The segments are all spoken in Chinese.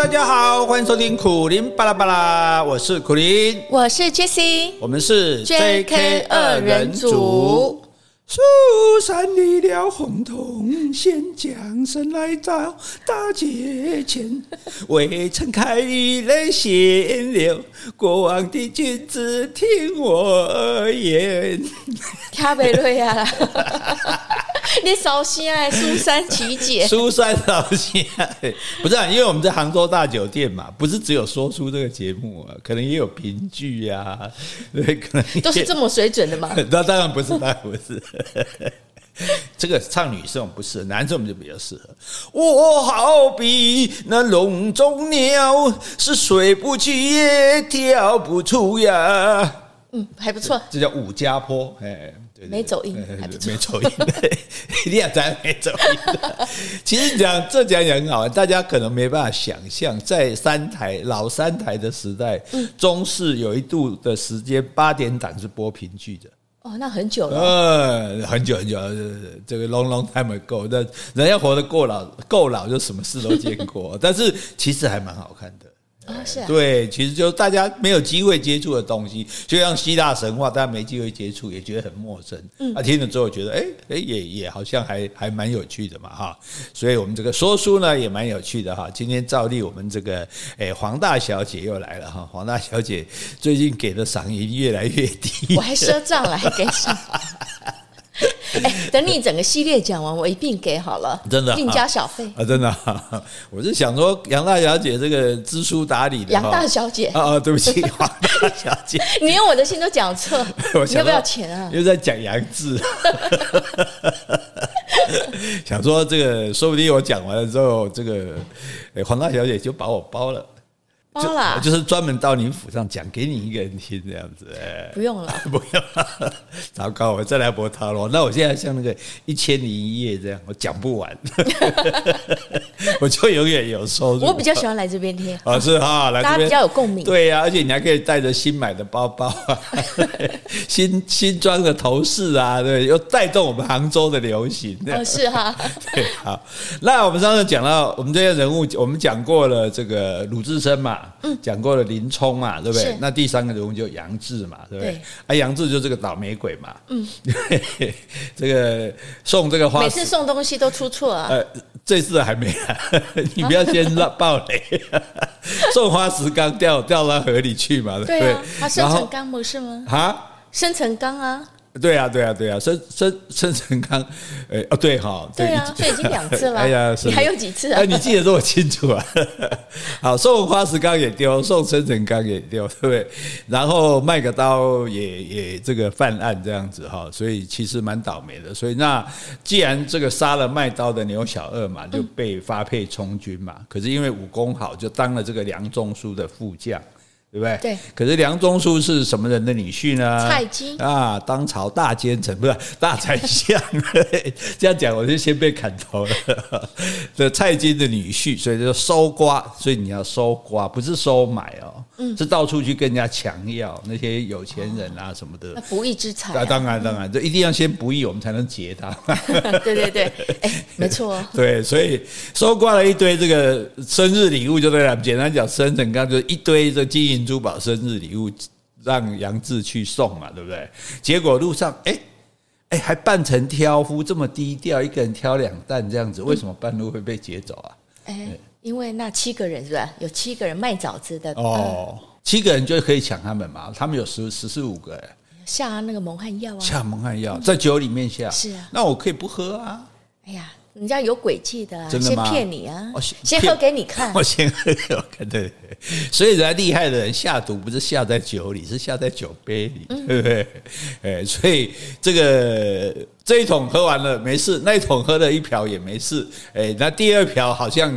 大家好，欢迎收听苦林巴拉巴拉，我是苦林，我是 Jessie，我们是 JK 二人组。蜀山离了洪洞县，将身来到大街前，未曾开玉来先流，过往的君子听我言。卡贝瑞啊！你熟悉哎，蜀山奇姐，蜀山烧声不是啊，因为我们在杭州大酒店嘛，不是只有说书这个节目啊，可能也有评剧呀，对，可能都是这么水准的嘛。那 当然不是，当然不是。这个唱女生不适合，男生我们就比较适合。我好比那笼中鸟，是睡不去也跳不出呀。嗯，还不错，这叫武家坡，哎。没走音，还不错。没走音，一定要咱没走音。其实讲这讲也很好玩，大家可能没办法想象，在三台老三台的时代，中视有一度的时间八点档是播评剧的。哦，那很久了。嗯，很久很久，这个 long long time ago。那人要活得够老，够老就什么事都见过。但是其实还蛮好看的。哦、是啊，对，其实就大家没有机会接触的东西，就像希腊神话，大家没机会接触，也觉得很陌生。嗯，啊，听了之后觉得，哎哎，也也好像还还蛮有趣的嘛，哈。所以我们这个说书呢，也蛮有趣的哈。今天照例我们这个，哎，黄大小姐又来了哈。黄大小姐最近给的赏银越来越低，我还赊账了，还给赏。哎，等你整个系列讲完，我一并给好了，真的，另加小费啊，真的。我是想说，杨大小姐这个知书达理的，杨大小姐啊啊，对不起，黄大小姐，你连我的姓都讲错，你要不要钱啊？又在讲杨志，想说这个，说不定我讲完了之后，这个黄大小姐就把我包了。包啦，就是专门到您府上讲给你一个人听这样子，哎，不用了，不用了，糟糕，我再来播他喽。那我现在像那个一千零一夜这样，我讲不完，我就永远有收入。我比较喜欢来这边听，啊是哈，来这边大家比较有共鸣。对呀，而且你还可以带着新买的包包啊，新新装的头饰啊，对，又带动我们杭州的流行。哦，是哈，对，好。那我们上次讲到我们这些人物，我们讲过了这个鲁智深嘛。嗯，讲过了林冲嘛，对不对？那第三个人物就杨志嘛，对不对？啊，杨志就这个倒霉鬼嘛。嗯，这个送这个花，每次送东西都出错啊。呃，这次还没啊，你不要先爆雷。送花石纲掉掉到河里去嘛，对不对？他生辰纲不是吗？啊，生辰纲啊。对啊，对啊，对啊，生生生辰纲，哎哦，对哈，对啊，所以已经两次了。哎呀，你还有几次啊？哎，你记得这么清楚啊？好，送花石纲也丢，送生辰纲也丢，对不对？然后卖个刀也也这个犯案这样子哈，所以其实蛮倒霉的。所以那既然这个杀了卖刀的牛小二嘛，就被发配充军嘛。可是因为武功好，就当了这个梁中书的副将。对不对？对。可是梁中书是什么人的女婿呢？蔡京啊，当朝大奸臣不是大宰相。这样讲我就先被砍头了。这蔡京的女婿，所以就收刮，所以你要收刮，不是收买哦。嗯。是到处去跟人家强要那些有钱人啊什么的。那不义之财。啊，当然当然，这一定要先不义，我们才能劫他。对对对，哎，没错。对，所以收刮了一堆这个生日礼物，就对了。简单讲，生辰纲就是一堆这金银。珠宝生日礼物让杨志去送嘛，对不对？结果路上哎哎还扮成挑夫这么低调，一个人挑两担这样子，为什么半路会被劫走啊？哎，因为那七个人是吧？有七个人卖枣子的哦，七个人就可以抢他们嘛。他们有十十四五个哎，下那个蒙汗药啊，下蒙汗药在酒里面下，是啊，那我可以不喝啊？哎呀。人家有诡计的，真的吗？先骗你啊！先喝给你看，我 先喝给我看。对，所以人家厉害的人下毒不是下在酒里，是下在酒杯里，对不对？哎，所以这个这一桶喝完了没事，那一桶喝了一瓢也没事。哎，那第二瓢好像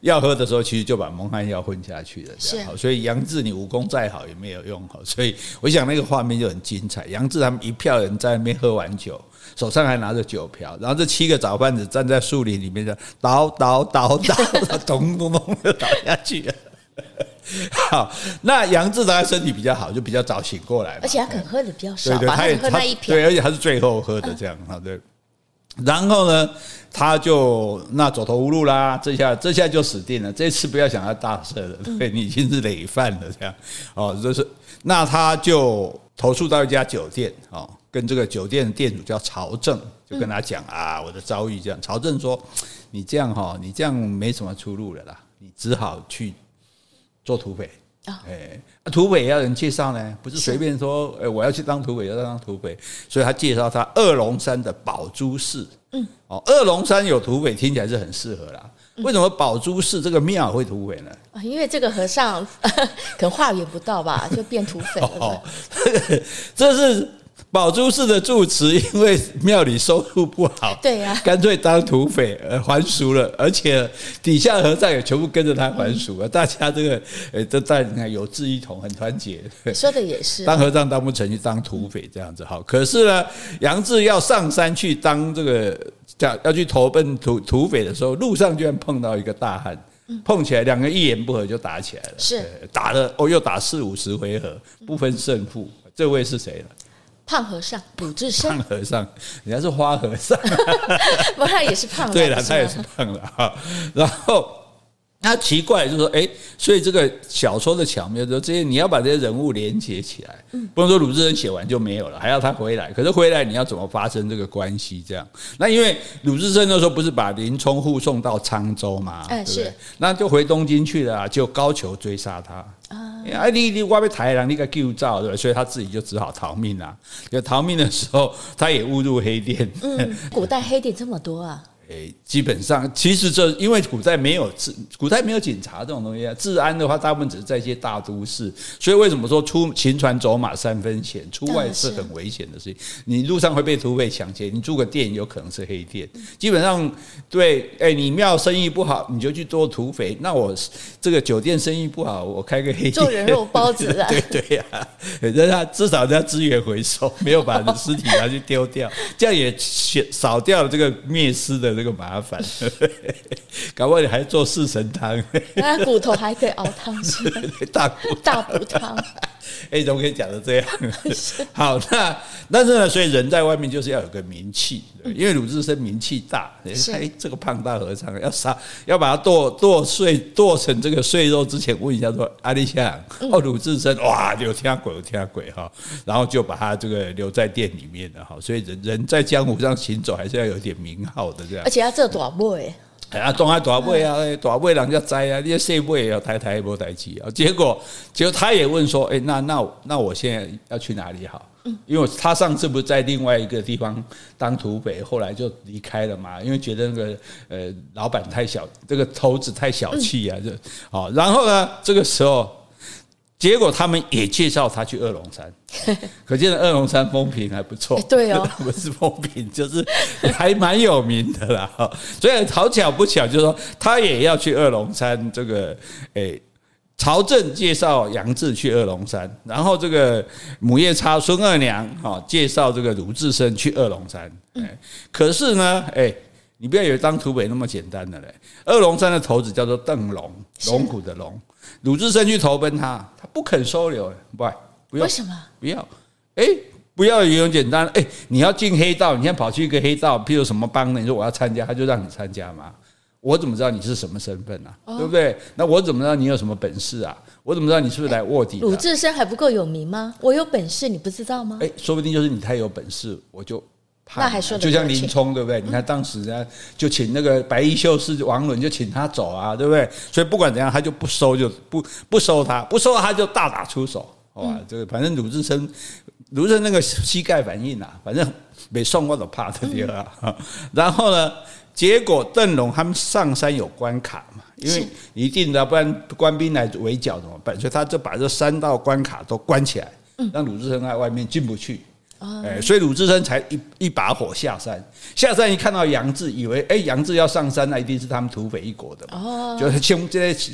要喝的时候，其实就把蒙汗药混下去了。这样好，所以杨志你武功再好也没有用。所以我想那个画面就很精彩。杨志他们一票人在那边喝完酒。手上还拿着酒瓢，然后这七个早贩子站在树林里面，就倒倒倒倒，咚咚咚就倒下去了。好，那杨志当然身体比较好，就比较早醒过来，而且他肯喝的比较少，对对，他也喝那一瓢，对，而且他是最后喝的这样啊，对。然后呢，他就那走投无路啦，这下这下就死定了。这次不要想要大赦了，对，你已经是累犯了，这样哦，就是那他就投诉到一家酒店哦，跟这个酒店的店主叫曹正，就跟他讲啊，我的遭遇这样。曹正说，你这样哈，你这样没什么出路了啦，你只好去做土匪。哎，土匪也要人介绍呢，不是随便说，哎，我要去当土匪，要当土匪，所以他介绍他二龙山的宝珠寺。嗯，哦，二龙山有土匪，听起来是很适合啦。为什么宝珠寺这个庙会土匪呢？啊，因为这个和尚 可能化缘不到吧，就变土匪了。哦，这是。宝珠寺的住持 因为庙里收入不好，对呀，干脆当土匪呃还俗了，而且底下和尚也全部跟着他还俗了。大家这个呃都在你看有志一同，很团结。说的也是，当和尚当不成就当土匪这样子好。可是呢，杨志要上山去当这个叫要去投奔土土匪的时候，路上居然碰到一个大汉，碰起来两个一言不合就打起来了，是打了哦，又打四五十回合不分胜负。这位是谁呢？胖和尚鲁智深，胖和尚，人家是花和尚，不，他也是胖。对了，他也是胖了哈。然后，那奇怪就是说，哎，所以这个小说的巧妙就是这些，你要把这些人物连接起来，不能说鲁智深写完就没有了，还要他回来。可是回来你要怎么发生这个关系？这样，那因为鲁智深那时候不是把林冲护送到沧州嘛，对不对？那就回东京去了，就高俅追杀他。啊！你你我被台人，你个救照对吧？所以他自己就只好逃命啊。就逃命的时候，他也误入黑店。嗯，古代黑店这么多啊。诶，基本上其实这因为古代没有治，古代没有警察这种东西啊。治安的话，大部分只是在一些大都市。所以为什么说出行船走马三分险，出外是很危险的事情？你路上会被土匪抢劫，你住个店有可能是黑店。基本上对，诶，你庙生意不好，你就去做土匪。那我这个酒店生意不好，我开个黑店做人肉包子啊。对对呀，人家至少人家资源回收，没有把尸体拿去丢掉，这样也少掉了这个灭尸的。这个麻烦，搞不好你还做四神汤，那骨头还可以熬汤吃，大骨大补汤。哎，怎么可以讲的这样？好，那但是呢，所以人在外面就是要有个名气，因为鲁智深名气大，哎，这个胖大和尚要杀，要把他剁剁碎，剁成这个碎肉之前，问一下说阿里香哦，鲁智深哇，有听鬼，有听鬼哈，然后就把他这个留在店里面的哈，所以人人在江湖上行走还是要有点名号的这样，而且要做大尾。哎呀，当下大尾啊，大尾人家摘啊，你细尾也要抬抬无抬起啊。结果，结果他也问说，哎，那那那我现在要去哪里好？因为他上次不是在另外一个地方当土匪，后来就离开了嘛，因为觉得那个呃老板太小，这个头子太小气啊，就好。然后呢，这个时候。结果他们也介绍他去二龙山，可见二龙山风评还不错。对哦，不是风评，就是 还蛮有名的啦。所以好巧不巧，就是说他也要去二龙山。这个诶，曹正介绍杨志去二龙山，然后这个母夜叉孙二娘哈介绍这个鲁智深去二龙山。哎，可是呢，哎，你不要以为当土匪那么简单的嘞。二龙山的头子叫做邓龙，龙骨的龙。鲁智深去投奔他，他不肯收留，不，不要，为什么？不要，哎，不要也很简单，哎，你要进黑道，你先跑去一个黑道，譬如什么帮呢？你说我要参加，他就让你参加嘛。我怎么知道你是什么身份啊？对不对？那我怎么知道你有什么本事啊？我怎么知道你是不是来卧底？鲁智深还不够有名吗？我有本事，你不知道吗？哎，说不定就是你太有本事，我就。那还说就像林冲对不对？你看当时人家就请那个白衣秀士王伦就请他走啊，对不对？所以不管怎样，他就不收，就不不收他，不收他就大打出手，好吧？这个反正鲁智深，鲁智深那个膝盖反应啊，反正没送我都怕的地方。然后呢，结果邓龙他们上山有关卡嘛，因为一定的，不然官兵来围剿怎么办？所以他就把这三道关卡都关起来，让鲁智深在外面进不去。哎，所以鲁智深才一一把火下山，下山一看到杨志，以为哎杨志要上山，那一定是他们土匪一国的嘛，哦，就是趁这些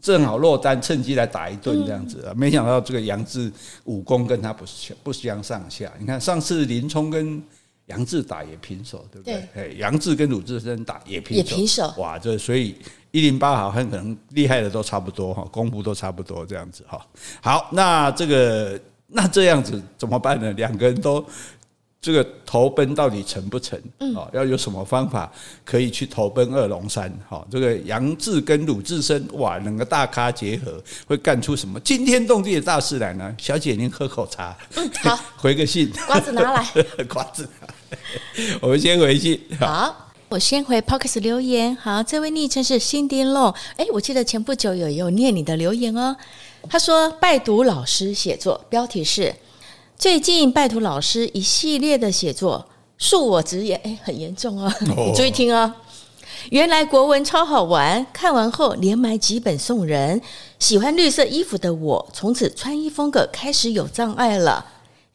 正好落单，趁机来打一顿这样子啊。没想到这个杨志武功跟他不相不相上下。你看上次林冲跟杨志打也平手，对不对？哎，杨志跟鲁智深打也平手，也平手。哇，这所以一零八好很可能厉害的都差不多哈，功夫都差不多这样子哈。好，那这个。那这样子怎么办呢？两个人都这个投奔到底成不成？哦，要有什么方法可以去投奔二龙山？哈，这个杨志跟鲁智深，哇，两个大咖结合，会干出什么惊天动地的大事来呢？小姐，您喝口茶，嗯，好，回个信，瓜子拿来，瓜子拿来，我们先回信。好，我先回 p o c k e t 留言。好，这位昵称是 Cindy Long，哎，我记得前不久有有念你的留言哦。他说拜读老师写作，标题是。最近拜读老师一系列的写作，恕我直言，哎，很严重哦！你注意听哦！原来国文超好玩，看完后连买几本送人。喜欢绿色衣服的我，从此穿衣风格开始有障碍了。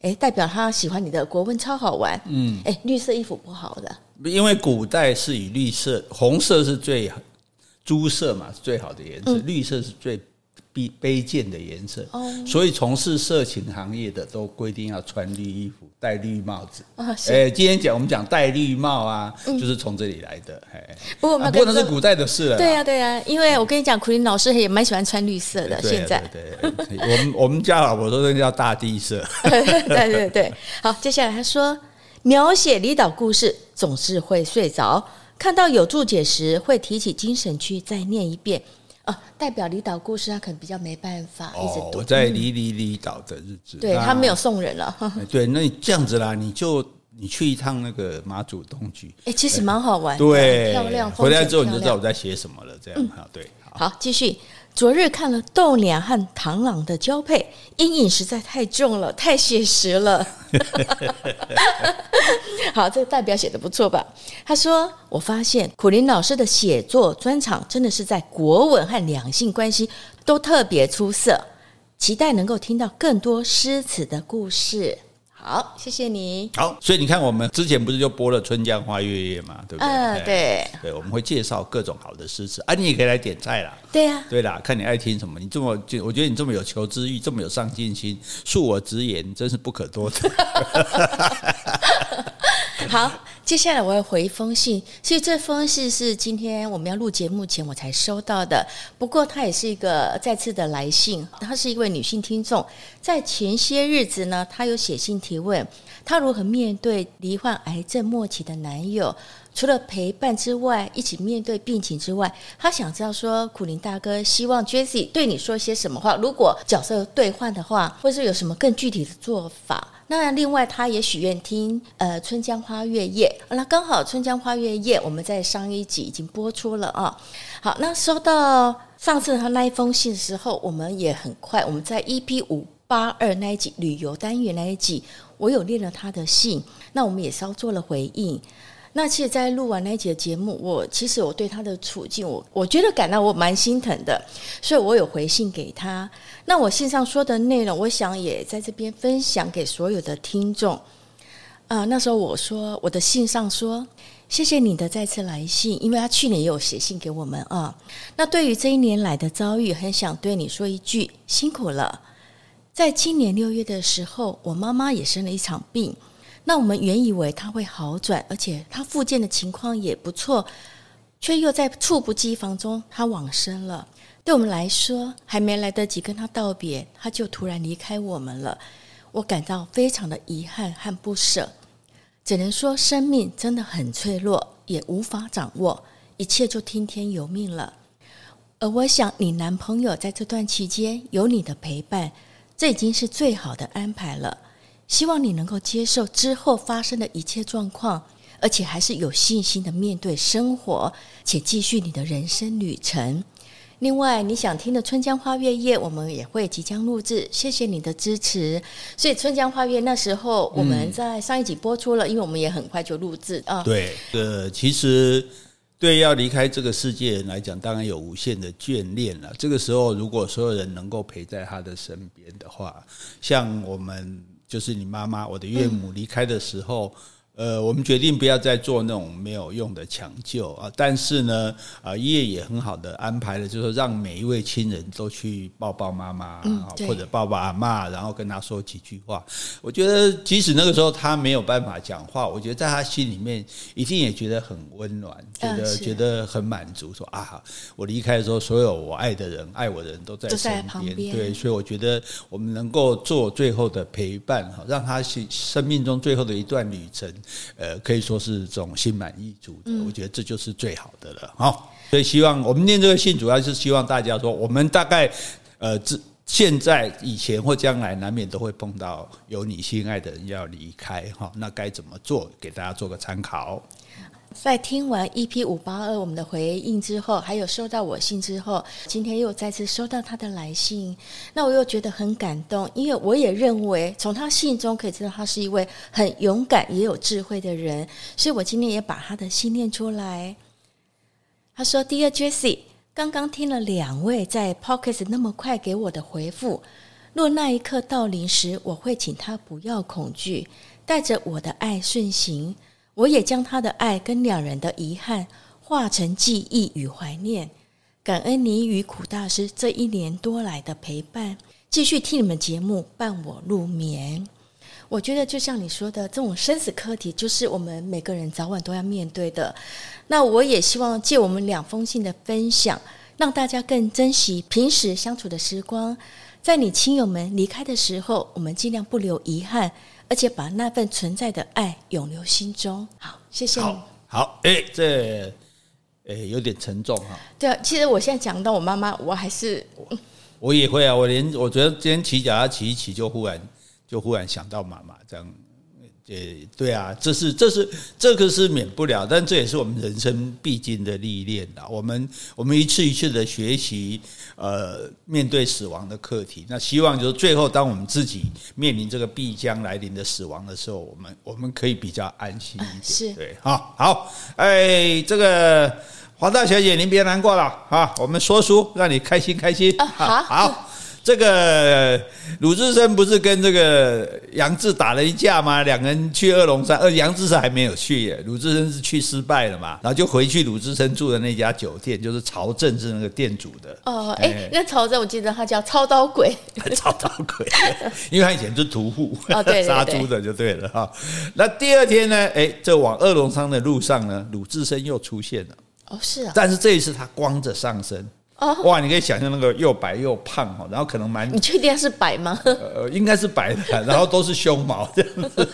哎，代表他喜欢你的国文超好玩。嗯，哎，绿色衣服不好的，因为古代是以绿色、红色是最朱色嘛，是最好的颜色，嗯、绿色是最。卑卑贱的颜色，所以从事色情行业的都规定要穿绿衣服、戴绿帽子。哎，今天讲我们讲戴绿帽啊，就是从这里来的。哎，不过不能是古代的事了。对呀，对呀，因为我跟你讲，苦林老师也蛮喜欢穿绿色的。现在，对，我们 我们家老婆说那叫大地色。对对对，好，接下来他说，描写离岛故事总是会睡着，看到有注解时会提起精神去再念一遍。啊，代表离岛故事，他可能比较没办法一直读。我在离离离岛的日子，对他没有送人了。对，那你这样子啦，你就你去一趟那个马祖东莒，哎，其实蛮好玩，对，漂亮。回来之后你就知道我在写什么了，这样哈，对。好，继续。昨日看了豆娘和螳螂的交配，阴影实在太重了，太写实了。好，这个代表写的不错吧？他说：“我发现苦林老师的写作专场真的是在国文和两性关系都特别出色，期待能够听到更多诗词的故事。”好，谢谢你。好，所以你看，我们之前不是就播了《春江花月夜》嘛，对不对？嗯，对。对，我们会介绍各种好的诗词啊，你也可以来点菜啦。对呀、啊，对啦，看你爱听什么。你这么，我觉得你这么有求知欲，这么有上进心，恕我直言，真是不可多得。好，接下来我要回一封信。所以这封信是今天我们要录节目前我才收到的。不过它也是一个再次的来信。她是一位女性听众，在前些日子呢，她有写信提问，她如何面对罹患癌症末期的男友。除了陪伴之外，一起面对病情之外，她想知道说，苦林大哥希望 Jesse 对你说些什么话？如果角色兑换的话，或是有什么更具体的做法？那另外，他也许愿听呃《春江花月夜》，那刚好《春江花月夜》我们在上一集已经播出了啊。好，那收到上次他那一封信的时候，我们也很快，我们在 EP 五八二那一集旅游单元那一集，我有念了他的信，那我们也稍做了回应。那其实，在录完那一集的节目，我其实我对他的处境，我我觉得感到我蛮心疼的，所以我有回信给他。那我信上说的内容，我想也在这边分享给所有的听众。啊、呃，那时候我说我的信上说，谢谢你的再次来信，因为他去年也有写信给我们啊。那对于这一年来的遭遇，很想对你说一句辛苦了。在今年六月的时候，我妈妈也生了一场病。那我们原以为他会好转，而且他复健的情况也不错，却又在猝不及防中他往生了。对我们来说，还没来得及跟他道别，他就突然离开我们了。我感到非常的遗憾和不舍，只能说生命真的很脆弱，也无法掌握，一切就听天由命了。而我想，你男朋友在这段期间有你的陪伴，这已经是最好的安排了。希望你能够接受之后发生的一切状况，而且还是有信心的面对生活，且继续你的人生旅程。另外，你想听的《春江花月夜》，我们也会即将录制。谢谢你的支持。所以，《春江花月》那时候我们在上一集播出了，因为我们也很快就录制啊。对，呃，其实对要离开这个世界人来讲，当然有无限的眷恋了。这个时候，如果所有人能够陪在他的身边的话，像我们。就是你妈妈，我的岳母离开的时候，呃，我们决定不要再做那种没有用的抢救啊，但是呢，啊，医院也很好的安排了，就是让每一位亲人都去抱抱妈妈，嗯、或者抱抱阿妈，然后跟他说几句话。我觉得，即使那个时候他没有办法讲话，我觉得在他心里面一定也觉得很温暖，觉得、嗯、觉得很满足。说啊，我离开的时候，所有我爱的人、爱我的人都在身边。旁边对，所以我觉得我们能够做最后的陪伴，哈，让他生生命中最后的一段旅程。呃，可以说是这种心满意足的，我觉得这就是最好的了。哈，所以希望我们念这个信，主要是希望大家说，我们大概呃，这现在、以前或将来，难免都会碰到有你心爱的人要离开，哈，那该怎么做？给大家做个参考。在听完 EP 五八二我们的回应之后，还有收到我信之后，今天又再次收到他的来信，那我又觉得很感动，因为我也认为从他信中可以知道他是一位很勇敢也有智慧的人，所以我今天也把他的信念出来。他说：“Dear Jessie，刚刚听了两位在 Podcast 那么快给我的回复，若那一刻到临时，我会请他不要恐惧，带着我的爱顺行。”我也将他的爱跟两人的遗憾化成记忆与怀念，感恩你与苦大师这一年多来的陪伴，继续听你们节目伴我入眠。我觉得就像你说的，这种生死课题就是我们每个人早晚都要面对的。那我也希望借我们两封信的分享，让大家更珍惜平时相处的时光，在你亲友们离开的时候，我们尽量不留遗憾。而且把那份存在的爱永留心中。好，谢谢你。好，好，哎，这，哎，有点沉重哈。对啊，其实我现在讲到我妈妈，我还是，我也会啊。我连我觉得今天骑脚踏骑一骑，就忽然就忽然想到妈妈这样。对对啊，这是这是这个是免不了，但这也是我们人生必经的历练的。我们我们一次一次的学习，呃，面对死亡的课题。那希望就是最后，当我们自己面临这个必将来临的死亡的时候，我们我们可以比较安心一点。是，对，好，好，哎，这个黄大小姐，您别难过了啊，我们说书让你开心开心。好，好。这个鲁智深不是跟这个杨志打了一架吗？两个人去二龙山，呃，杨志是还没有去耶，鲁智深是去失败了嘛，然后就回去鲁智深住的那家酒店，就是曹正是那个店主的。哦，哎，那曹正我记得他叫操刀鬼，操刀鬼，因为他以前是屠户，哦，对，杀猪的就对了哈。那第二天呢，哎，这往二龙山的路上呢，鲁智深又出现了。哦，是啊，但是这一次他光着上身。哦，哇！你可以想象那个又白又胖哈，然后可能蛮……你确定是白吗？呃，应该是白的，然后都是胸毛这样子，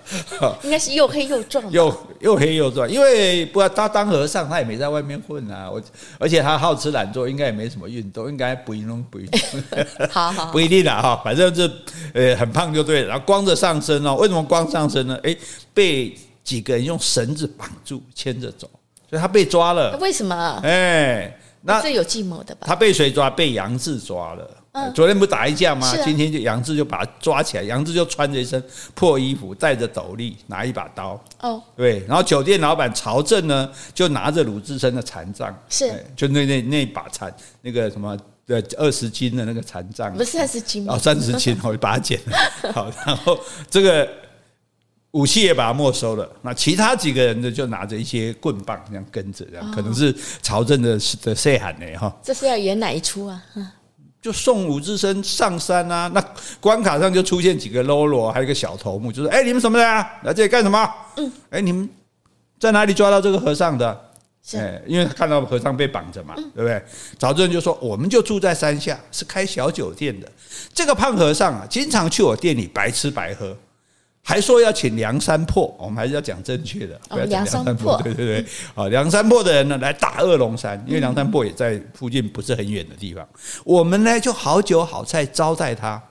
应该是又黑又壮，又又黑又壮。因为不要他当和尚，他也没在外面混啊。我而且他好吃懒做，应该也没什么运动，应该不一定不一定。好好，不一定啦哈，反正就呃很胖就对了。然后光着上身哦，为什么光上身呢？哎，被几个人用绳子绑住牵着走，所以他被抓了。为什么？哎。那这有计谋的吧？他被谁抓？被杨志抓了。嗯、昨天不打一架吗？啊、今天就杨志就把他抓起来。杨志就穿着一身破衣服，戴着斗笠，拿一把刀。哦，对。然后酒店老板曹正呢，就拿着鲁智深的残杖，是，就那那那把残那个什么的二十斤的那个残杖，不是三十斤吗？哦，三十斤，我就把它剪了。好，然后这个。武器也把它没收了，那其他几个人呢，就拿着一些棍棒这样跟着，这样可能是朝政的的细喊呢哈。这是要演哪一出啊？就送武智深上山啊！那关卡上就出现几个喽啰，还有一个小头目，就是哎，你们什么人啊？来这里干什么？嗯，哎，你们在哪里抓到这个和尚的？哎，因为他看到和尚被绑着嘛，对不对？曹正就说，我们就住在山下，是开小酒店的。这个胖和尚啊，经常去我店里白吃白喝。还说要请梁山泊，我们还是要讲正确的，不要讲梁山泊。对对对，啊，梁山泊的人呢来打二龙山，因为梁山泊也在附近，不是很远的地方。我们呢就好酒好菜招待他，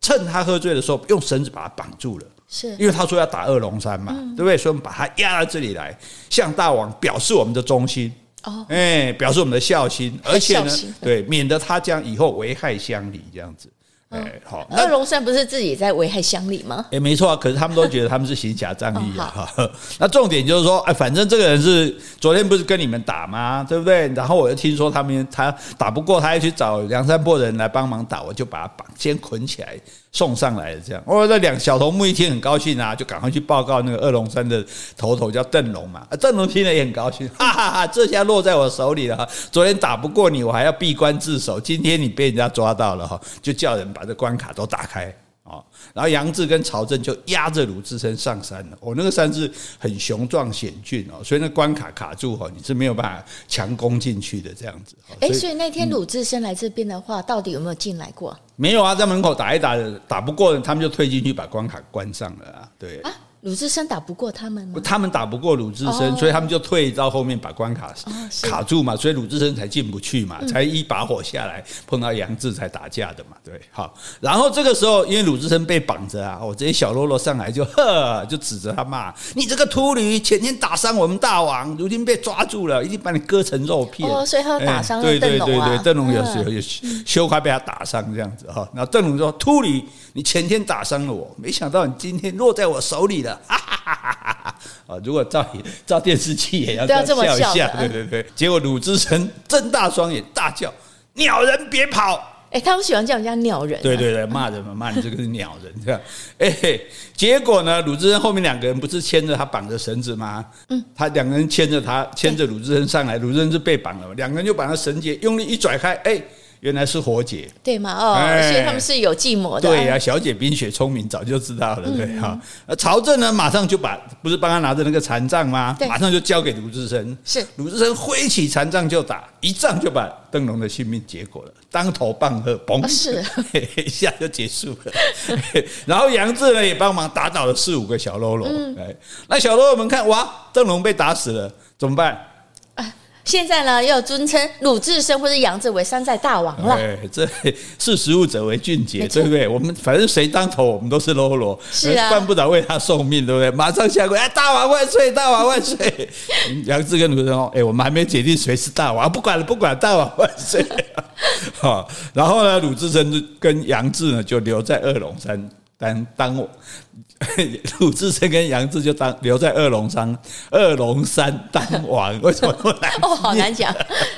趁他喝醉的时候用绳子把他绑住了，是因为他说要打二龙山嘛，对不对？所以我们把他押到这里来，向大王表示我们的忠心，哦，哎，表示我们的孝心，而且呢，对，免得他将以后危害乡里这样子。哎，好，那龙山不是自己在危害乡里吗？哎，没错啊，可是他们都觉得他们是行侠仗义啊。那重点就是说，哎，反正这个人是昨天不是跟你们打吗？对不对？然后我又听说他们他打不过，他要去找梁山泊人来帮忙打，我就把他绑先捆起来送上来的。这样，哦，那两小头目一听很高兴啊，就赶快去报告那个二龙山的头头叫邓龙嘛。邓龙听了也很高兴，哈哈哈，这下落在我手里了。昨天打不过你，我还要闭关自守，今天你被人家抓到了哈，就叫人。把这关卡都打开啊，然后杨志跟曹正就压着鲁智深上山了。我那个山是很雄壮险峻哦，所以那关卡卡住哦，你是没有办法强攻进去的这样子。哎，所以那天鲁智深来这边的话，到底有没有进来过？没有啊，在门口打一打，打不过，他们就退进去把关卡关上了啊。对啊。鲁智深打不过他们吗？他们打不过鲁智深，所以他们就退到后面把关卡卡住嘛，所以鲁智深才进不去嘛，才一把火下来碰到杨志才打架的嘛，对，好，然后这个时候因为鲁智深被绑着啊，我这些小喽啰上来就呵，就指着他骂你这个秃驴，前天打伤我们大王，如今被抓住了，一定把你割成肉片。哦，所以他打伤了邓龙啊。对对对对，邓龙有时候有羞快被他打伤这样子哈，然后邓龙说秃驴，你前天打伤了我，没想到你今天落在我手里了，哈哈哈哈。啊！如果照照电视机也要这么笑一下，对对对。结果鲁智深睁大双眼大叫：“鸟人别跑！”哎，他们喜欢叫人家鸟人。对对对，骂人嘛，骂你这个是鸟人这样。哎，结果呢，鲁智深后面两个人不是牵着他绑着绳子吗？嗯，他两个人牵着他，牵着鲁智深上来，鲁智深是被绑了嘛，两个人就把他绳结用力一拽开，哎。原来是火姐，对吗？哦，所以他们是有计谋的。对呀，小姐冰雪聪明，早就知道了，对哈。曹正呢，马上就把不是帮他拿着那个禅杖吗？马上就交给鲁智深。是鲁智深挥起禅杖就打，一仗就把邓龙的性命结果了，当头棒喝，嘣，是 一下就结束了。然后杨志呢也帮忙打倒了四五个小喽啰。哎，那小喽啰们看，哇，邓龙被打死了，怎么办？现在呢，又尊称鲁智深或者杨志为山寨大王了。对，这 识时务者为俊杰，对不对？我们反正谁当头，我们都是喽啰，是啊，犯不着为他送命，对不对？马上下跪，哎，大王万岁，大王万岁！杨志跟鲁智深说，哎，我们还没决定谁是大王，不管了，不管了，大王万岁！好，然后呢，鲁智深跟杨志呢，就留在二龙山。当当我 鲁智深跟杨志就当留在二龙山，二龙山当王，为什么不来？哦，好难讲，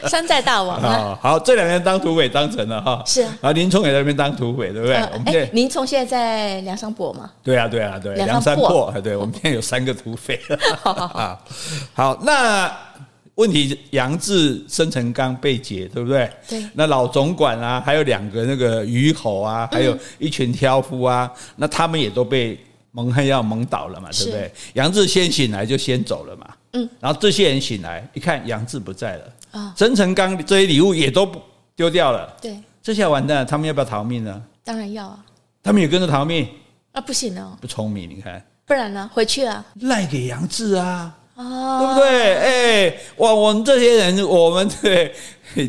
山寨大王啊！好，这两个人当土匪当成了哈，是啊，林冲也在那边当土匪，对不对？我们现在林冲现在在梁山泊嘛？对啊，对啊，对，梁山泊，对，我们现在有三个土匪。好 好好，好那。问题杨志、生辰纲被劫，对不对？对。那老总管啊，还有两个那个虞侯啊，还有一群挑夫啊，嗯、那他们也都被蒙汉药蒙倒了嘛，对不对？杨志先醒来就先走了嘛。嗯。然后这些人醒来一看，杨志不在了啊，生辰纲这些礼物也都丢掉了。对。这下完蛋了，他们要不要逃命呢？当然要啊。他们也跟着逃命啊？不行哦，不聪明，你看。不然呢？回去啊？赖给杨志啊。哦，对不对？哎，哇，我们这些人，我们 对。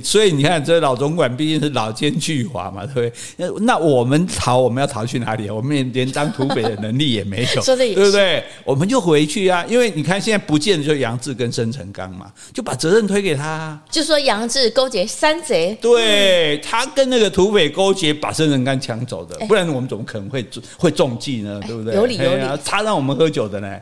所以你看，这老总管毕竟是老奸巨猾嘛，对不对？那我们逃，我们要逃去哪里？我们连连当土匪的能力也没有，对不对？我们就回去啊！因为你看，现在不见的就杨志跟生辰纲嘛，就把责任推给他。啊就说杨志勾结山贼，对他跟那个土匪勾结，把生辰纲抢走的，不然我们怎么可能会会中计呢？对不对？有理有理，他让我们喝酒的呢。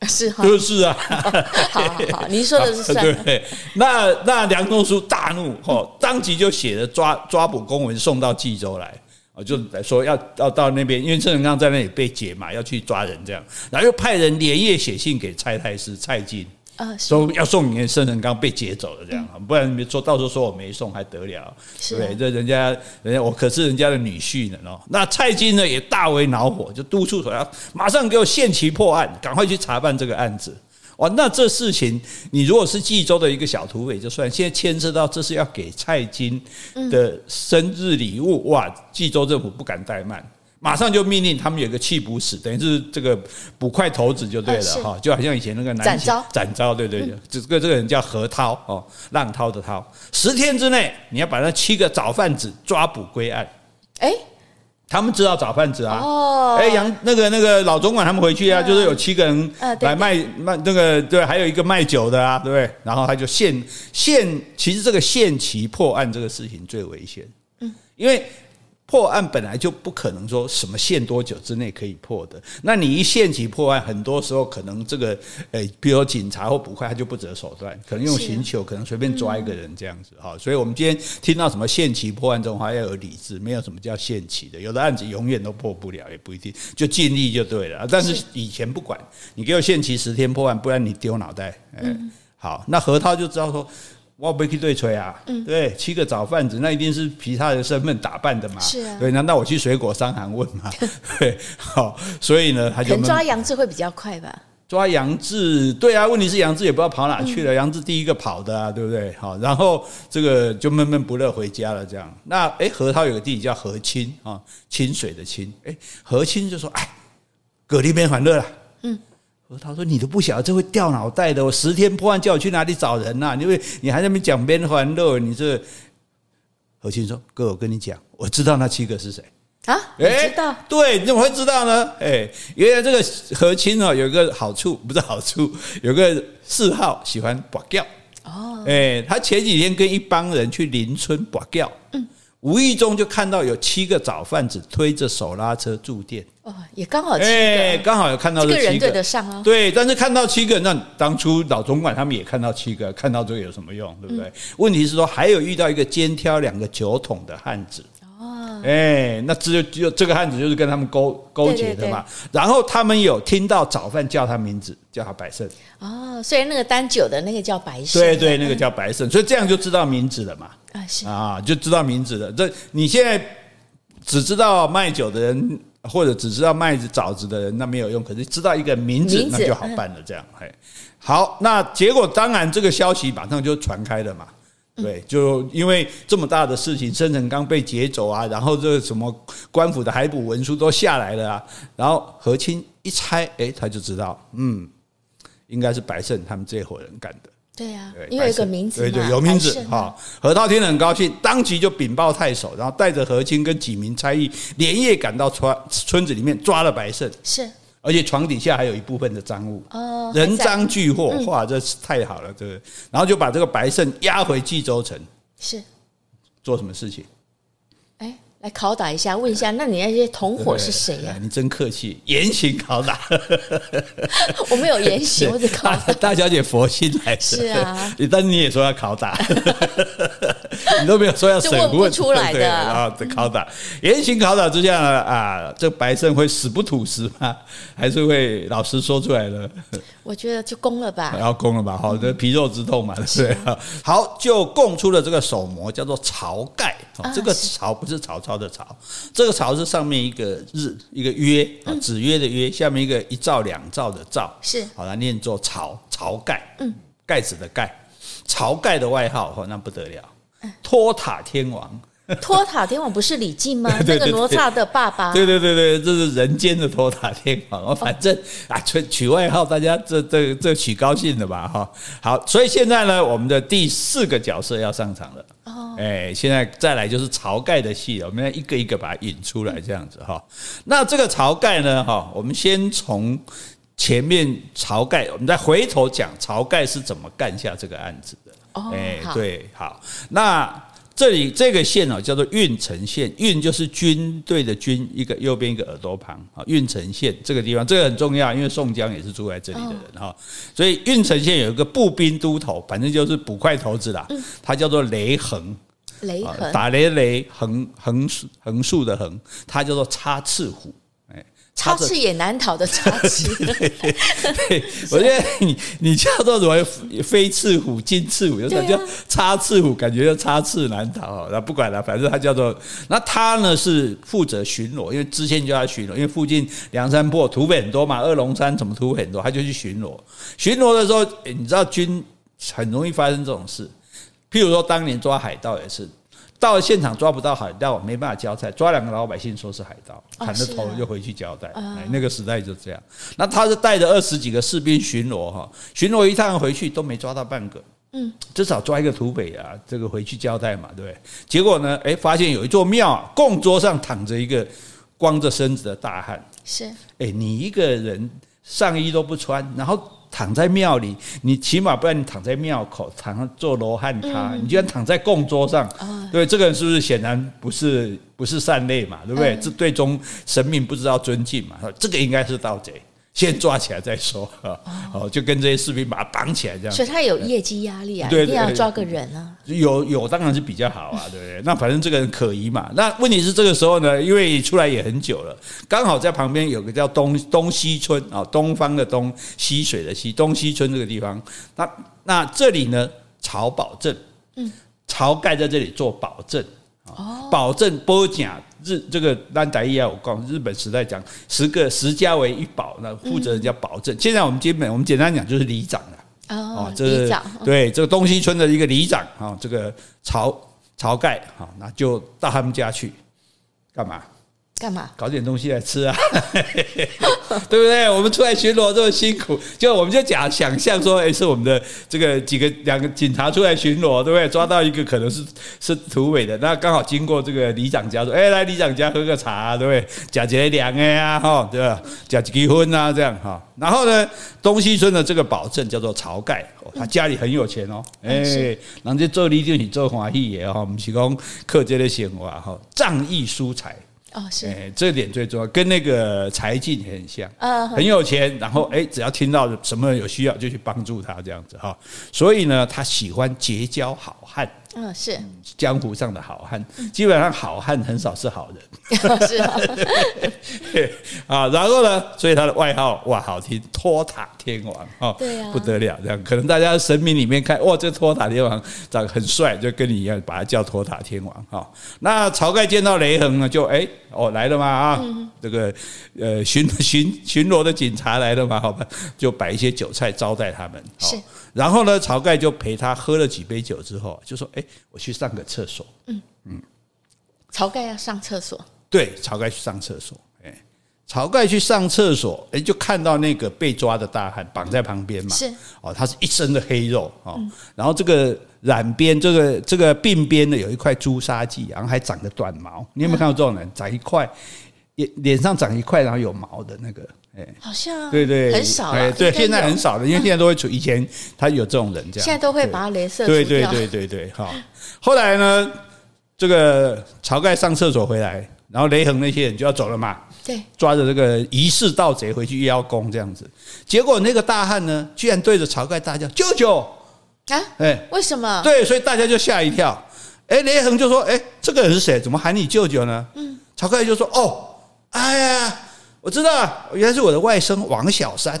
是哈，就是啊，好好好，您说的是算。对，那那梁中书大怒，吼，当即就写了抓抓捕公文送到冀州来，啊，就说要要到那边，因为郑成刚在那里被劫嘛，要去抓人这样，然后又派人连夜写信给蔡太师蔡京。啊，说要送你，生辰纲被劫走了，这样，不然别说到时候说我没送还得了，对，这人家人家我可是人家的女婿呢，哦。那蔡京呢也大为恼火，就督促说要马上给我限期破案，赶快去查办这个案子。哇，那这事情你如果是冀州的一个小土匪就算，现在牵涉到这是要给蔡京的生日礼物，哇，冀州政府不敢怠慢。马上就命令他们有个弃捕使，等于是这个捕快头子就对了哈，就好像以前那个南展昭，展昭对对对，这个这个人叫何涛哦，浪涛的涛，十天之内你要把那七个早贩子抓捕归案。哎，他们知道找贩子啊，哦，哎杨那个那个老总管他们回去啊，就是有七个人来卖卖那个对，还有一个卖酒的啊，对不对？然后他就限限，其实这个限期破案这个事情最危险，嗯，因为。破案本来就不可能说什么限多久之内可以破的，那你一限期破案，很多时候可能这个，诶，比如警察或捕快他就不择手段，可能用刑求，可能随便抓一个人这样子哈。所以我们今天听到什么限期破案这种话要有理智，没有什么叫限期的，有的案子永远都破不了，也不一定，就尽力就对了。但是以前不管你给我限期十天破案，不然你丢脑袋。嗯，好，那何涛就知道说。我不去对锤啊，嗯、对，七个早贩子那一定是凭他的身份打扮的嘛，是啊，对，难道我去水果商行问嘛？对，好，所以呢，他就抓杨志会比较快吧？抓杨志，对啊，问题是杨志也不知道跑哪去了，杨志、嗯、第一个跑的啊，对不对？好，然后这个就闷闷不乐回家了，这样。那哎，何涛有个弟弟叫何清啊，清水的清，哎，何清就说，哎，葛里边欢乐了，嗯。他说：“你都不晓得这会掉脑袋的，我十天破案叫我去哪里找人呐？因为你还在那边讲边环肉，你这何清说哥，我跟你讲，我知道那七个是谁啊？你知道？对，你怎么会知道呢？哎，原来这个何清哦，有一个好处，不是好处，有个嗜好，喜欢跋筊哦。哎，他前几天跟一帮人去邻村跋筊，嗯。”无意中就看到有七个早贩子推着手拉车住店，哦，也刚好，哎，刚好有看到这七个人对得上哦。对，但是看到七个，那当初老总管他们也看到七个，看到这个有什么用，对不对？嗯、问题是说还有遇到一个肩挑两个酒桶的汉子。哎，那只有只有这个汉子就是跟他们勾勾结的嘛。然后他们有听到早饭叫他名字，叫他百胜。哦，所以那个单酒的那个叫白胜。对对，那个叫白胜，所以这样就知道名字了嘛。啊，是啊，就知道名字了。这你现在只知道卖酒的人，或者只知道卖枣子的人，那没有用。可是知道一个名字，那就好办了。这样，嘿，好，那结果当然这个消息马上就传开了嘛。对，就因为这么大的事情，生辰纲被劫走啊，然后这个什么官府的海捕文书都下来了啊，然后何清一猜，哎，他就知道，嗯，应该是白胜他们这伙人干的。对呀，因为有个名字，对对，有名字哈。何道听了很高兴，当即就禀报太守，然后带着何清跟几名差役，连夜赶到村村子里面抓了白胜。是。而且床底下还有一部分的赃物，哦，人赃俱获，哇，这是太好了，这个，然后就把这个白胜押回冀州城，是做什么事情？哎来拷打一下，问一下，那你那些同伙是谁呀？你真客气，严刑拷打。我没有严刑，我只拷打。大小姐佛心来着。是啊，但你也说要拷打，你都没有说要审问，出来的。然后拷打，严刑拷打之下呢，啊，这白胜会死不吐实吗？还是会老实说出来呢？我觉得就供了吧，要供了吧，好，这皮肉之痛嘛，对。好，就供出了这个手模，叫做晁盖。这个晁不是曹操的曹，这个晁是上面一个日一个约啊，子曰的约，下面一个一兆两兆的兆，是。好，它念作晁晁盖，嗯，盖子的盖，晁盖的外号哦，那不得了，托塔天王。托塔天王不是李靖吗？那个哪吒的爸爸。对对对对，这是人间的托塔天王。反正啊，取取外号，大家这这这取高兴的吧哈。好，所以现在呢，我们的第四个角色要上场了。哦，哎，现在再来就是晁盖的戏了。我们要一个一个把它引出来，这样子哈。那这个晁盖呢，哈，我们先从前面晁盖，我们再回头讲晁盖是怎么干下这个案子的。哦，哎，对，好，那。这里这个县哦，叫做郓城县，郓就是军队的军，一个右边一个耳朵旁啊。郓城县这个地方，这个很重要，因为宋江也是住在这里的人哈。所以郓城县有一个步兵都头，反正就是捕快头子啦，他叫做雷横，雷横打雷雷横横横竖的横，他叫做插翅虎。插翅也难逃的插翅，对 我觉得你你叫做什么飞翅虎、金翅虎，有什么叫插翅虎？感觉就插翅难逃。那不管了，反正他叫做那他呢是负责巡逻，因为之前就要巡逻，因为附近梁山泊土匪很多嘛，二龙山什么土匪很多，他就去巡逻。巡逻的时候，你知道军很容易发生这种事，譬如说当年抓海盗也是。到了现场抓不到海盗，没办法交代，抓两个老百姓说是海盗，砍了头就回去交代。哎，那个时代就这样。那他是带着二十几个士兵巡逻哈，巡逻一趟回去都没抓到半个，嗯，至少抓一个土匪啊，这个回去交代嘛，对不对？结果呢，哎，发现有一座庙，供桌上躺着一个光着身子的大汉。是，哎，你一个人上衣都不穿，然后。躺在庙里，你起码不然你躺在庙口，躺上做罗汉咖，嗯、你居然躺在供桌上，哦、对，这个人是不是显然不是不是善类嘛？对不对？嗯、这对中神明不知道尊敬嘛？这个应该是盗贼。先抓起来再说，哦，就跟这些士兵把他绑起来这样，所以他有业绩压力啊，对，一定要抓个人啊。有有当然是比较好啊，对不对？那反正这个人可疑嘛。那问题是这个时候呢，因为出来也很久了，刚好在旁边有个叫东东西村啊，东方的东，溪水的溪，东西村这个地方。那那这里呢，曹宝正，嗯，晁盖在这里做保证。哦，保证波假日这个单打一二我讲日本时代讲十个十家为一保，那负责人叫保证。现在我们基本我们简单讲就是里长了。哦，这是对这个东西村的一个里长啊，这个晁晁盖啊，那就到他们家去干嘛？干嘛？搞点东西来吃啊，对不对？我们出来巡逻这么辛苦，就我们就假想象说，哎，是我们的这个几个两个警察出来巡逻，对不对？抓到一个可能是是土匪的，那刚好经过这个里长家，说，哎，来里长家喝个茶啊，对不对？假结两个呀，哈，对吧？假结婚啊，这样哈。然后呢，东西村的这个保证叫做晁盖，他家里很有钱哦，哎，人家做礼就你做欢喜的哈，我们是讲客家的闲话哈，仗义疏财。哦，是，哎，这点最重要，跟那个柴进很像，很有钱，然后哎，只要听到什么人有需要，就去帮助他这样子哈。所以呢，他喜欢结交好汉。嗯，是江湖上的好汉，基本上好汉很少是好人。是 啊，然后呢，所以他的外号哇，好听，托塔天王哦，不得了，这样可能大家神明里面看，哇，这托塔天王长得很帅，就跟你一样，把他叫托塔天王哈。那晁盖见到雷横呢，就哎，哦来了嘛啊，这个呃巡巡巡逻的警察来了嘛，好吧，就摆一些酒菜招待他们。是。然后呢，晁盖就陪他喝了几杯酒之后，就说：“哎，我去上个厕所。”嗯嗯，晁盖要上厕所。对，晁盖去上厕所。哎，晁盖去上厕所，哎，就看到那个被抓的大汉绑在旁边嘛。是哦，他是一身的黑肉哦，然后这个染边，这个这个鬓边呢有一块朱砂痣，然后还长着短毛。你有没有看到这种人？长一块，脸脸上长一块，然后有毛的那个。哎，好像对对很少，哎，对，现在很少了，因为现在都会出。以前他有这种人这样，现在都会把他镭射。对对对对对，好。后来呢，这个晁盖上厕所回来，然后雷横那些人就要走了嘛。对，抓着这个疑似盗贼回去邀功这样子。结果那个大汉呢，居然对着晁盖大叫：“舅舅！”啊，哎，为什么？对，所以大家就吓一跳。哎，雷横就说：“哎，这个人是谁？怎么喊你舅舅呢？”嗯，晁盖就说：“哦，哎呀。”我知道，原来是我的外甥王小三，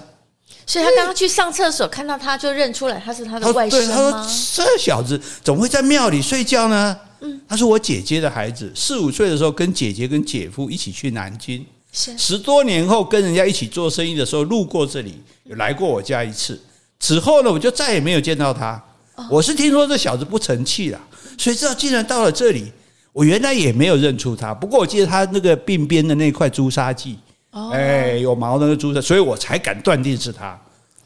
所以他刚刚去上厕所，看到他就认出来他是他的外甥他说这小子怎么会在庙里睡觉呢？嗯，他是我姐姐的孩子，四五岁的时候跟姐姐跟姐夫一起去南京，十多年后跟人家一起做生意的时候路过这里，有来过我家一次，此后呢我就再也没有见到他。我是听说这小子不成器了，谁知道竟然到了这里，我原来也没有认出他，不过我记得他那个鬓边的那块朱砂痣。哎，有毛的那个朱砂，所以我才敢断定是他。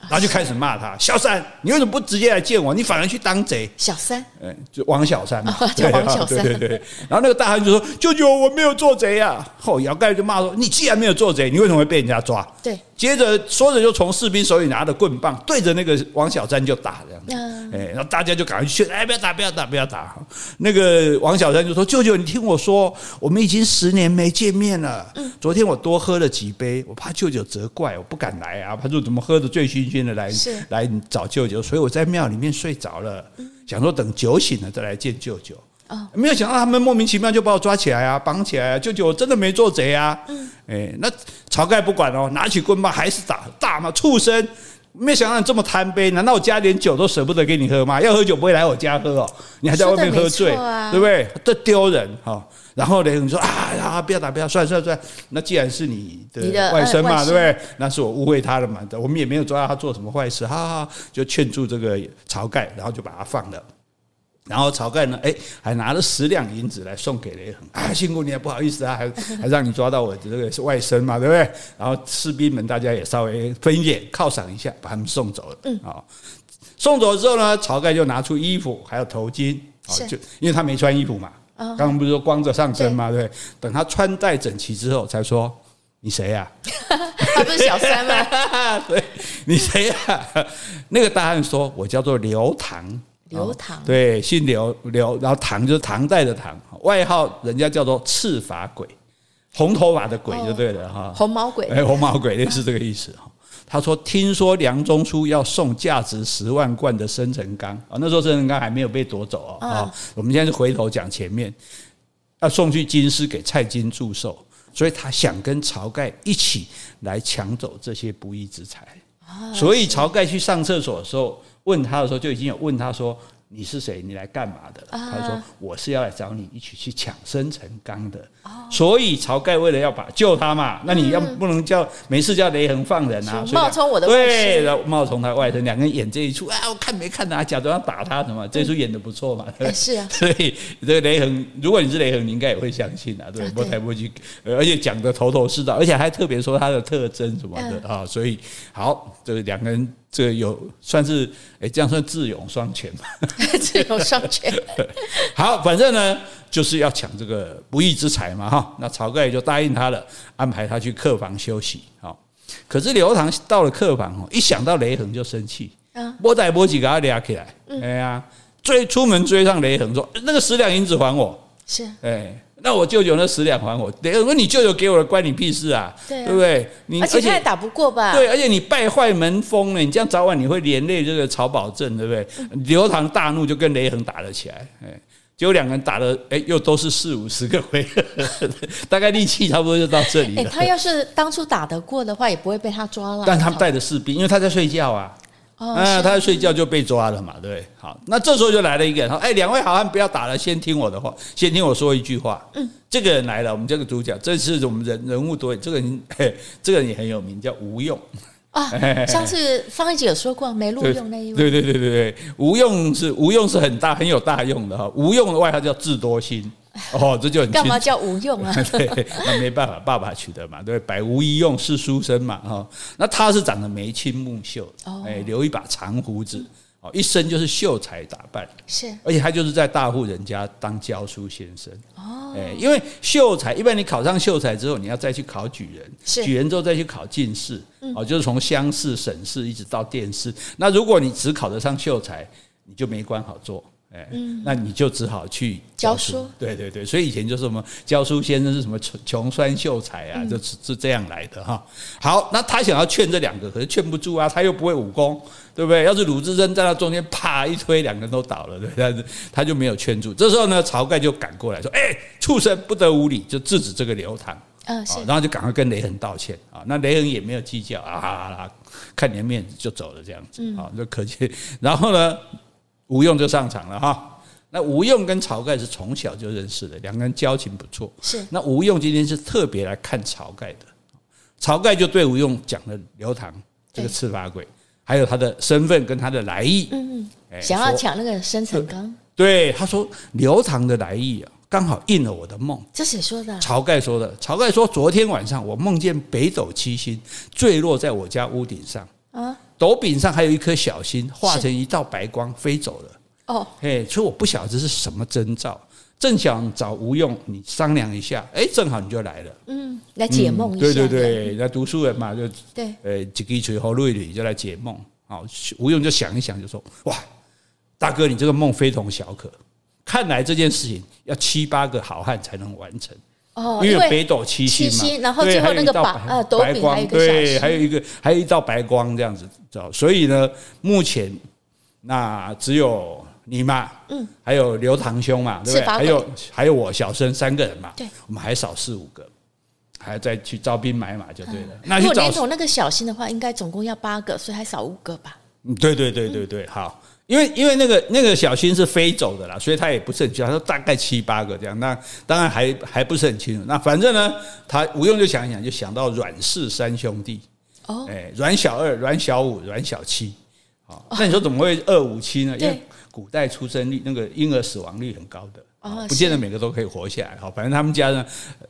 然后就开始骂他：“小三，你为什么不直接来见我？你反而去当贼？”小三，嗯，就王小三嘛，叫王小三。对对对。然后那个大汉就说：“舅舅，我没有做贼呀。”后姚盖就骂说：“你既然没有做贼，你为什么会被人家抓？”对。接着说着就从士兵手里拿着棍棒对着那个王小三就打这样子，哎，然后大家就赶快去劝，哎，不要打，不要打，不要打。那个王小三就说：“舅舅，你听我说，我们已经十年没见面了。昨天我多喝了几杯，我怕舅舅责怪，我不敢来啊。他说怎么喝得醉醺醺的来来找舅舅，所以我在庙里面睡着了，想说等酒醒了再来见舅舅。”没有想到他们莫名其妙就把我抓起来啊，绑起来啊！舅舅，我真的没做贼啊！嗯，哎，那晁盖不管哦，拿起棍棒还是打，打嘛，畜生！没想到你这么贪杯，难道我加点酒都舍不得给你喝吗？要喝酒不会来我家喝哦，你还在外面喝醉，对不对？这丢人哈！然后呢，你说啊呀，不要打，不要，算了算了算了。那既然是你的外甥嘛，对不对？那是我误会他了嘛，我们也没有抓到他做什么坏事，哈哈，就劝住这个晁盖，然后就把他放了。然后晁盖呢，哎，还拿了十两银子来送给雷横 啊，辛苦你了，不好意思啊，还还让你抓到我这个是外甥嘛，对不对？然后士兵们大家也稍微分一点犒赏一下，把他们送走了。嗯，好，送走之后呢，晁盖就拿出衣服还有头巾，是就因为他没穿衣服嘛，刚刚不是说光着上身嘛，对，对，等他穿戴整齐之后，才说。你谁呀？他不是小三吗？对，你谁呀、啊？那个大汉说：“我叫做刘唐。”刘唐，对，姓刘刘，然后唐就是唐代的唐，外号人家叫做赤发鬼，红头发的鬼就对了哈、哦，红毛鬼，哎，红毛鬼类似这个意思哈。他说：“听说梁中书要送价值十万贯的生辰纲啊，那时候生辰纲还没有被夺走啊。啊，我们现在就回头讲前面，要送去京师给蔡京祝寿，所以他想跟晁盖一起来抢走这些不义之财。所以晁盖去上厕所的时候，问他的时候就已经有问他说。”你是谁？你来干嘛的？他说：“我是要来找你一起去抢生辰纲的。”所以晁盖为了要把救他嘛，那你要不能叫没事叫雷横放人啊？冒充我的对，然后冒充他外甥，两个人演这一出啊！我看没看啊？假装要打他什么？这出演的不错嘛？是啊。所以这个雷横，如果你是雷横，你应该也会相信啊。对，摸来摸去，而且讲的头头是道，而且还特别说他的特征什么的啊。所以好，这个两个人。这个有算是哎，这样算智勇双全吧？智勇双全。好，反正呢就是要抢这个不义之财嘛，哈。那晁盖就答应他了，安排他去客房休息。好，可是刘唐到了客房，一想到雷横就生气，摸仔摸几个阿俩起来，哎呀，追出门追上雷横说：“那个十两银子还我。”是，哎。那我舅舅那十两还我，雷横说你舅舅给我的关你屁事啊，对不对？你而且他也打不过吧？对，而且你败坏门风了，你这样早晚你会连累这个曹宝正，对不对？刘唐大怒，就跟雷横打了起来，哎，结果两个人打了，哎，又都是四五十个回合，大概力气差不多就到这里了。他要是当初打得过的话，也不会被他抓了。但他们带着士兵，因为他在睡觉啊。啊，他在睡觉就被抓了嘛，对不对？好，那这时候就来了一个人，说：“哎，两位好汉不要打了，先听我的话，先听我说一句话。”嗯，这个人来了，我们这个主角，这次我们人人物多，这个人，嘿，这个人也很有名，叫吴用啊。上次方一姐有说过，没录用 那一位。对对对对对，吴用是吴用是很大很有大用的哈。吴用的外号叫智多星。哦，这就很干嘛叫无用啊？对，那没办法，爸爸取的嘛，对，百无一用是书生嘛，哈。那他是长得眉清目秀，哎，留一把长胡子，哦，一身就是秀才打扮，是，而且他就是在大户人家当教书先生，哦，哎，因为秀才一般你考上秀才之后，你要再去考举人，举人之后再去考进士，哦，就是从乡试、省试一直到殿试。那如果你只考得上秀才，你就没官好做。哎，那你就只好去教书。教书对对对，所以以前就是什么教书先生是什么穷穷酸秀才啊，就是是这样来的哈。好，那他想要劝这两个，可是劝不住啊，他又不会武功，对不对？要是鲁智深在那中间啪一推，两个人都倒了，对，但是他就没有劝住。这时候呢，晁盖就赶过来说：“哎，畜生，不得无礼！”就制止这个刘唐。嗯，是。然后就赶快跟雷横道歉啊。那雷横也没有计较啊，看你的面子就走了这样子啊，就可见。然后呢？吴用就上场了哈，那吴用跟晁盖是从小就认识的，两个人交情不错。是，那吴用今天是特别来看晁盖的，晁盖就对吴用讲了刘唐这个赤发鬼，还有他的身份跟他的来意。嗯嗯，想要抢那个生辰纲。对，他说刘唐的来意啊，刚好应了我的梦。这谁说的？晁盖说的。晁盖说，昨天晚上我梦见北斗七星坠落在我家屋顶上。啊。斗柄上还有一颗小星，化成一道白光飞走了。哦，嘿，所以我不晓得这是什么征兆，正想找吴用你商量一下，哎，正好你就来了。嗯，来解梦一下。对对对，来读书人嘛，就对，呃，几个锤头瑞里就来解梦。好，吴用就想一想，就说：哇，大哥，你这个梦非同小可，看来这件事情要七八个好汉才能完成。哦，因为北斗七星嘛，然后最后那个白呃斗柄还有一个对，还有一个还有一道白光这样子，知道？所以呢，目前那只有你嘛，嗯，还有刘堂兄嘛，对不对？还有还有我小生三个人嘛，对，我们还少四五个，还要再去招兵买马就对了。那如果连同那个小星的话，应该总共要八个，所以还少五个吧？嗯，对对对对对，好。因为因为那个那个小星是飞走的啦，所以他也不是很清楚。他说大概七八个这样，那当然还还不是很清楚。那反正呢，他吴用就想一想，就想到阮氏三兄弟。哦，哎，阮小二、阮小五、阮小七。哦，那你说怎么会二五七呢？因为古代出生率那个婴儿死亡率很高的。哦，不见得每个都可以活下来。好，反正他们家呢，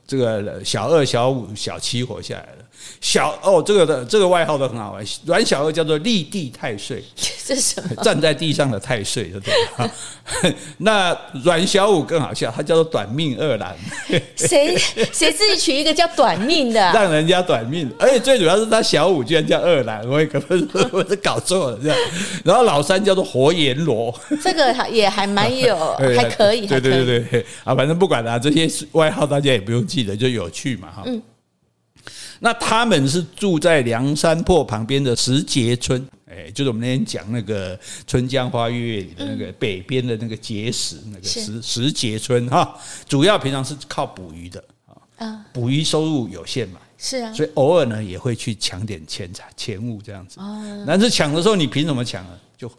这个小二、小五、小七活下来了。小哦，这个的这个外号都很好玩。阮小二叫做立地太岁。这是什么？站在地上的太岁，对不对？那阮小五更好笑，他叫做短命二郎。谁谁自己取一个叫短命的？让人家短命，而且最主要是他小五居然叫二郎，我也可不是我是搞错了这样。然后老三叫做活阎罗，这个也还蛮有，还可以，对对对对啊，反正不管了，这些外号大家也不用记得，就有趣嘛哈。嗯。那他们是住在梁山泊旁边的石碣村，哎，就是我们那天讲那个《春江花月夜》里的那个北边的那个碣石，那个石石碣村哈，主要平常是靠捕鱼的啊，捕鱼收入有限嘛，是啊，所以偶尔呢也会去抢点钱财钱物这样子，但是抢的时候你凭什么抢啊？就。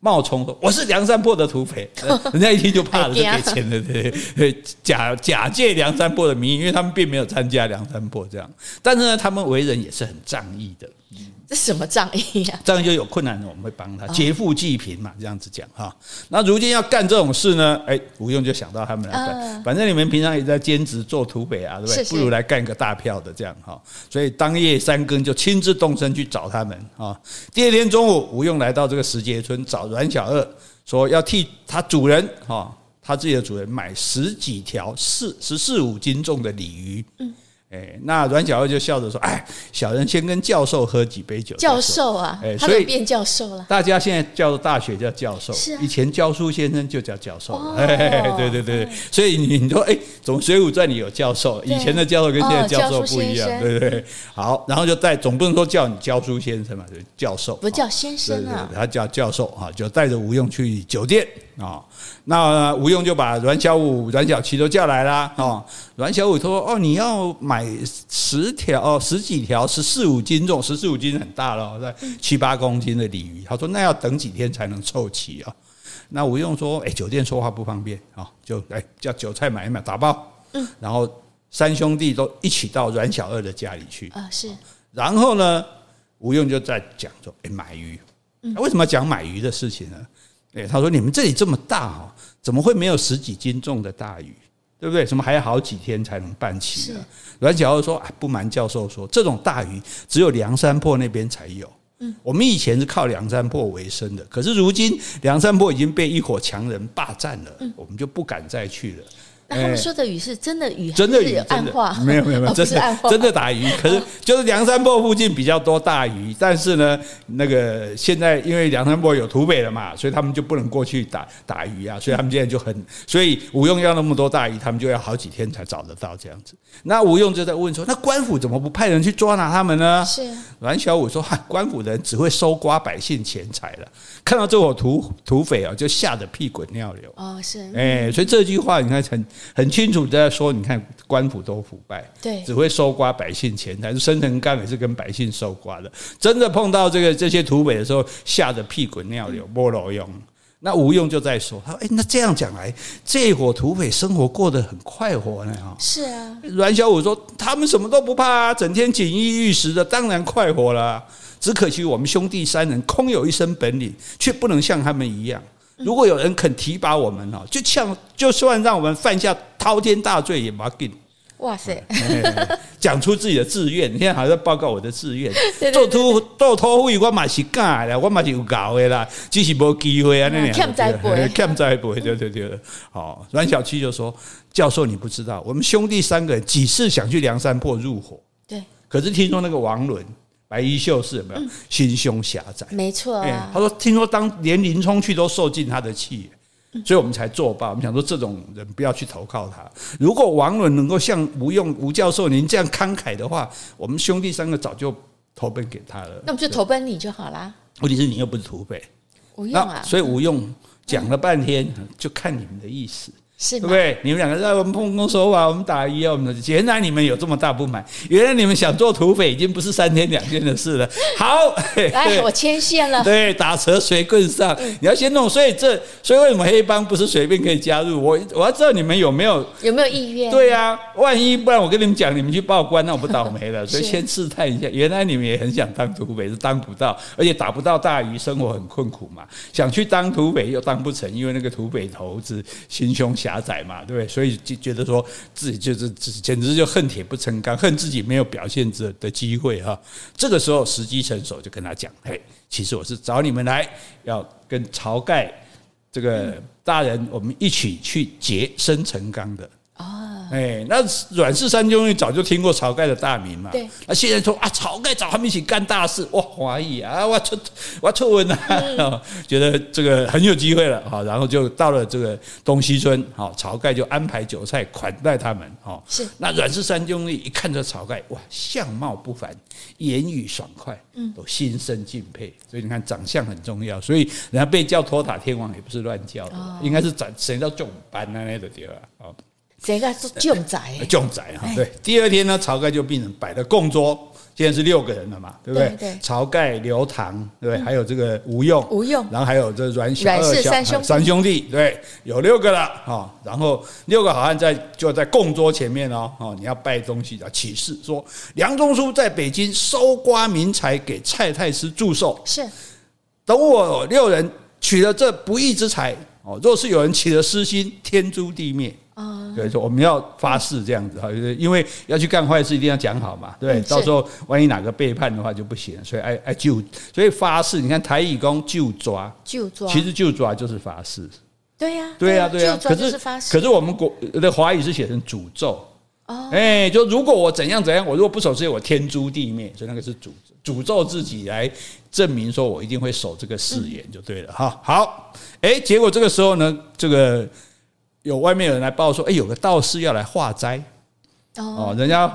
冒充说我是梁山泊的土匪，人家一听就怕了，就给钱了，对对，假假借梁山泊的名义，因为他们并没有参加梁山泊这样，但是呢，他们为人也是很仗义的。这什么仗义呀？仗义就有困难的，我们会帮他劫富济贫嘛，这样子讲哈。那如今要干这种事呢？哎，吴用就想到他们来干。反正你们平常也在兼职做土匪啊，对不对？不如来干个大票的这样哈。所以当夜三更就亲自动身去找他们啊。第二天中午，吴用来到这个石碣村找阮小二，说要替他主人哈，他自己的主人买十几条四十四五斤重的鲤鱼。嗯。哎，那阮小二就笑着说：“哎，小人先跟教授喝几杯酒。”教授啊，哎，所以变教授了。大家现在叫大学叫教授，是以前教书先生就叫教授。哎，对对对，所以你你说，哎，总《水浒传》里有教授？以前的教授跟现在教授不一样，对不对？好，然后就带，总不能说叫你教书先生嘛，就教授，不叫先生啊，他叫教授哈，就带着吴用去酒店啊。那吴用就把阮小五、阮小七都叫来啦。哦。阮小五说：“哦，你要买十条哦，十几条，十四五斤重，十四五斤很大了，在七八公斤的鲤鱼。”他说：“那要等几天才能凑齐啊？”那吴用说：“哎，酒店说话不方便啊，就哎叫酒菜买一买，打包。嗯，然后三兄弟都一起到阮小二的家里去啊。是，然后呢，吴用就在讲说：“哎，买鱼。那为什么要讲买鱼的事情呢？哎，他说你们这里这么大哦，怎么会没有十几斤重的大鱼？”对不对？什么还要好几天才能办齐呢？阮小二说：“啊，不瞒教授说，这种大鱼只有梁山泊那边才有。嗯，我们以前是靠梁山泊为生的，可是如今梁山泊已经被一伙强人霸占了，我们就不敢再去了。”那他们说的鱼是真的鱼，真的鱼，暗话没有没有没有，真的真的打鱼。可是就是梁山泊附近比较多大鱼，但是呢，那个现在因为梁山泊有土匪了嘛，所以他们就不能过去打打鱼啊，所以他们现在就很，所以吴用要那么多大鱼，他们就要好几天才找得到这样子。那吴用就在问说：“那官府怎么不派人去抓拿他们呢？”是阮小五说：“官府的人只会搜刮百姓钱财了，看到这伙土土匪啊，就吓得屁滚尿流。”哦，是哎，所以这句话你看很。很清楚在说，你看官府都腐败，对，只会收刮百姓钱财。生辰纲也是跟百姓收刮的，真的碰到这个这些土匪的时候，吓得屁滚尿流，没路用。那吴用就在说，他说：“哎，那这样讲来，这伙土匪生活过得很快活呢。”哈，是啊。阮小五说：“他们什么都不怕啊，整天锦衣玉食的，当然快活了。只可惜我们兄弟三人空有一身本领，却不能像他们一样。”如果有人肯提拔我们哈，就像就算让我们犯下滔天大罪也不要紧。哇塞！讲出自己的志愿，你现在还在报告我的志愿。做土做土匪，我嘛是干的，我嘛是有搞的啦，只是没机会啊。那两欠债不？欠债不？对对对。好，阮小七就说：“教授，你不知道，我们兄弟三个人几次想去梁山泊入伙，对，可是听说那个王伦。”白衣秀士有没有心胸狭窄？没错，他说听说当连林冲去都受尽他的气，所以我们才作罢。我们想说这种人不要去投靠他。如果王伦能够像吴用吴教授您这样慷慨的话，我们兄弟三个早就投奔给他了。那我们就投奔你就好啦。问题是你又不是土匪，吴用啊，所以吴用讲了半天，就看你们的意思。是对不对？你们两个在我们碰公说话，我们打鱼啊，我们的原来你们有这么大不满，原来你们想做土匪已经不是三天两天的事了。好，来，我牵线了。对，打蛇随棍上，你要先弄。所以这，所以为什么黑帮不是随便可以加入？我我要知道你们有没有有没有意愿？对啊，万一不然我跟你们讲，你们去报官，那我不倒霉了。所以先试探一下，原来你们也很想当土匪，是当不到，而且打不到大鱼，生活很困苦嘛。想去当土匪又当不成，因为那个土匪头子心胸小。狭窄嘛，对不对？所以就觉得说自己就是简直就恨铁不成钢，恨自己没有表现的的机会哈。这个时候时机成熟，就跟他讲：嘿，其实我是找你们来要跟晁盖这个大人，我们一起去劫生辰纲的。哎，那阮氏三兄弟早就听过晁盖的大名嘛。对。那现在说啊，晁盖找他们一起干大事，哇，怀疑啊，我出我出文啊，嗯、觉得这个很有机会了哈。然后就到了这个东西村，好，晁盖就安排酒菜款待他们，哈。是。那阮氏三兄弟一看这晁盖，哇，相貌不凡，言语爽快，嗯，都心生敬佩。所以你看，长相很重要。所以人家被叫托塔天王也不是乱叫的，哦、应该是长谁叫重班那那的地方啊。这个是重宅，重宅哈。对，第二天呢，晁盖就病人摆了供桌，现在是六个人了嘛，对不对？晁盖、刘唐，对不对？还有这个吴用，吴用，然后还有这阮小二小三兄三兄弟，对，有六个了哈。然后六个好汉在就在供桌前面哦，哦，你要拜东西的起誓说，梁中书在北京搜刮民财，给蔡太师祝寿。是，等我六人取了这不义之财，哦，若是有人起了私心，天诛地灭。啊，对，说我们要发誓这样子哈，因为要去干坏事，一定要讲好嘛，对，到时候万一哪个背叛的话就不行，所以哎哎就，所以发誓，你看台语讲就抓，就抓，其实就抓就是发誓，对呀，对呀，对呀，可是可是我们国的华语是写成诅咒，哦，哎，就如果我怎样怎样，我如果不守誓言，我天诛地灭，所以那个是诅诅咒自己来证明说我一定会守这个誓言就对了哈。好，哎，结果这个时候呢，这个。有外面有人来报说，哎，有个道士要来化斋，哦，人家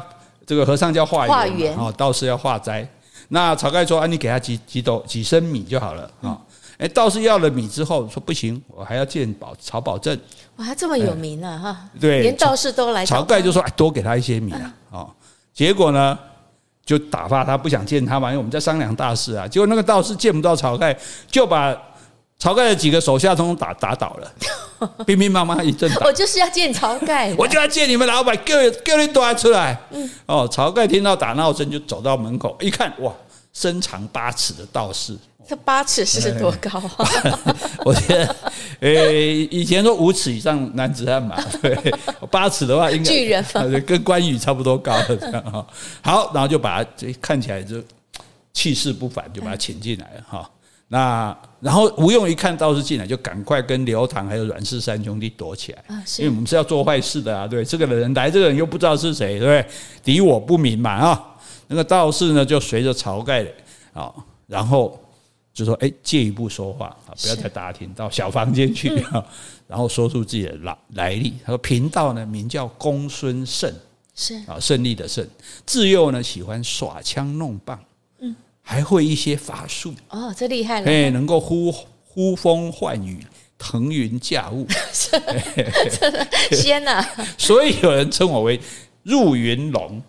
这个和尚叫化缘，哦，道士要化斋。那晁盖说，啊，你给他几几斗几升米就好了，啊，哎，道士要了米之后说不行，我还要见保曹宝正，哇，他这么有名啊，哈，对，连道士都来。晁盖就说，哎，多给他一些米啊，哦，结果呢，就打发他不想见他嘛，因为我们在商量大事啊。结果那个道士见不到晁盖，就把。晁盖的几个手下通通打打倒了，乒乒乓乓一阵打。我就是要见晁盖，我就要见你们老板，叫叫你端出来。嗯，哦，晁盖听到打闹声，就走到门口，一看，哇，身长八尺的道士。这八尺是多高啊？我觉得，诶，以前说五尺以上男子汉嘛，对，八尺的话应该巨人嘛，跟关羽差不多高的这样哈。好，然后就把他这看起来就气势不凡，就把他请进来了哈。那然后吴用一看道士进来，就赶快跟刘唐还有阮氏三兄弟躲起来，因为我们是要做坏事的啊，对，这个人来，这个人又不知道是谁，对不对？敌我不明嘛啊。那个道士呢，就随着晁盖啊，然后就说：“哎，借一步说话啊，不要再打听，到小房间去啊。” 然后说出自己的来来历。他说：“贫道呢，名叫公孙胜，是啊，胜利的胜。自幼呢，喜欢耍枪弄棒。”还会一些法术哦，这厉害了！哎，能够呼呼风唤雨、腾云驾雾，仙呐！所以有人称我为入云龙，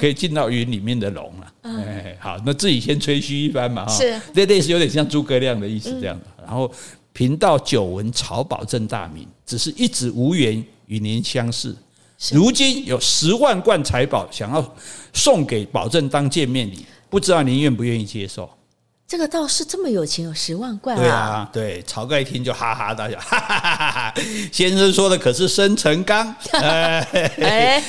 可以进到云里面的龙了。哎，好，那自己先吹嘘一番嘛，哈，是，这类似有点像诸葛亮的意思这样的。然后贫道久闻曹宝正大名，只是一直无缘与您相识。如今有十万贯财宝，想要送给宝正当见面礼。不知道您愿不愿意接受？这个道士这么有钱，有十万贯啊！对啊，对，晁盖一听就哈哈大笑，哈哈哈哈！先生说的可是生辰纲？哎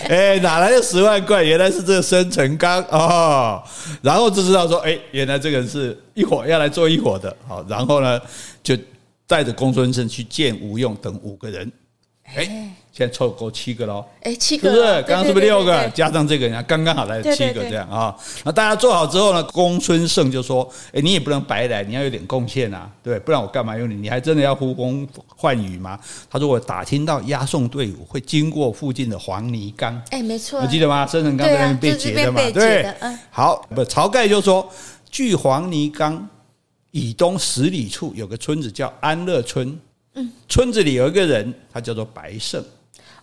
哎，哪来的十万贯？原来是这个生辰纲哦。然后就知道说，哎，原来这个人是一伙要来做一伙的。好，然后呢，就带着公孙胜去见吴用等五个人。哎。现在凑够七个喽，哎，七个是不是？刚刚是不是六个？加上这个人，刚刚好来七个这样啊。那大家做好之后呢，公孙胜就说：“哎，你也不能白来，你要有点贡献啊，对，不然我干嘛用你？你还真的要呼风唤雨吗？”他说：“我打听到押送队伍会经过附近的黄泥岗，哎，没错，你记得吗？生辰纲在那边被劫的嘛，对。好，不，晁盖就说：距黄泥冈以东十里处有个村子叫安乐村，嗯，村子里有一个人，他叫做白胜。”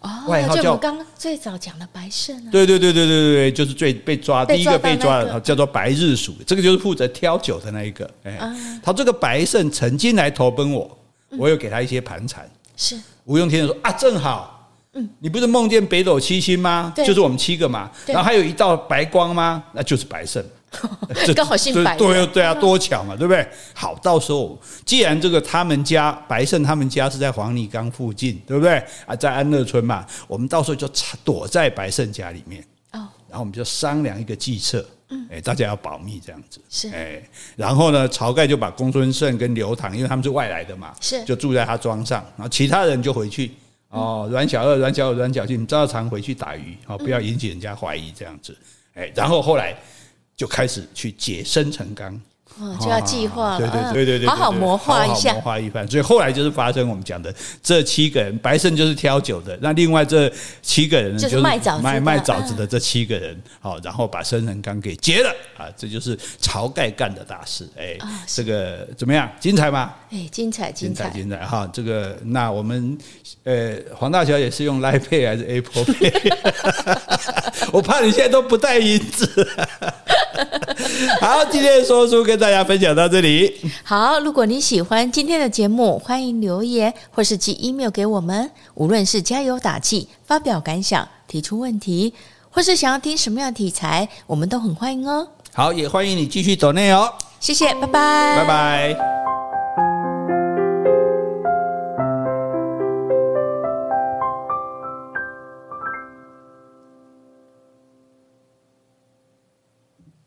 哦，外号叫我刚刚最早讲的白胜啊，对对对对对对对，就是最被抓第一个被抓的，叫做白日鼠，这个就是负责挑酒的那一个。哎，他这个白胜曾经来投奔我，我有给他一些盘缠。是吴用听着说啊，正好，嗯，你不是梦见北斗七星吗？就是我们七个嘛，然后还有一道白光吗？那就是白胜。刚好姓白，对对啊，多巧嘛，对不对？好，到时候既然这个他们家白胜他们家是在黄泥岗附近，对不对？啊，在安乐村嘛，我们到时候就躲在白胜家里面哦，然后我们就商量一个计策，嗯，哎，大家要保密这样子是，哎，然后呢，晁盖就把公孙胜跟刘唐，因为他们是外来的嘛，是，就住在他庄上，然后其他人就回去哦，阮小二、阮小五、阮小七，你照常回去打鱼哦，不要引起人家怀疑这样子，哎，然后后来。就开始去解生辰纲。哦，就要计划，对对对对对，好好谋划一下，谋划一番。所以后来就是发生我们讲的这七个人，白胜就是挑酒的，那另外这七个人呢，就是卖枣卖卖枣子的这七个人，好，然后把生辰纲给结了啊，这就是晁盖干的大事。哎，这个怎么样？精彩吗？哎，精彩，精彩，精彩哈！这个那我们呃，黄大小姐是用 Line Pay 还是 Apple Pay？我怕你现在都不带银子。好，今天的说书跟大家分享到这里。好，如果你喜欢今天的节目，欢迎留言或是寄 email 给我们。无论是加油打气、发表感想、提出问题，或是想要听什么样的题材，我们都很欢迎哦。好，也欢迎你继续走内哦。谢谢，拜拜，拜拜。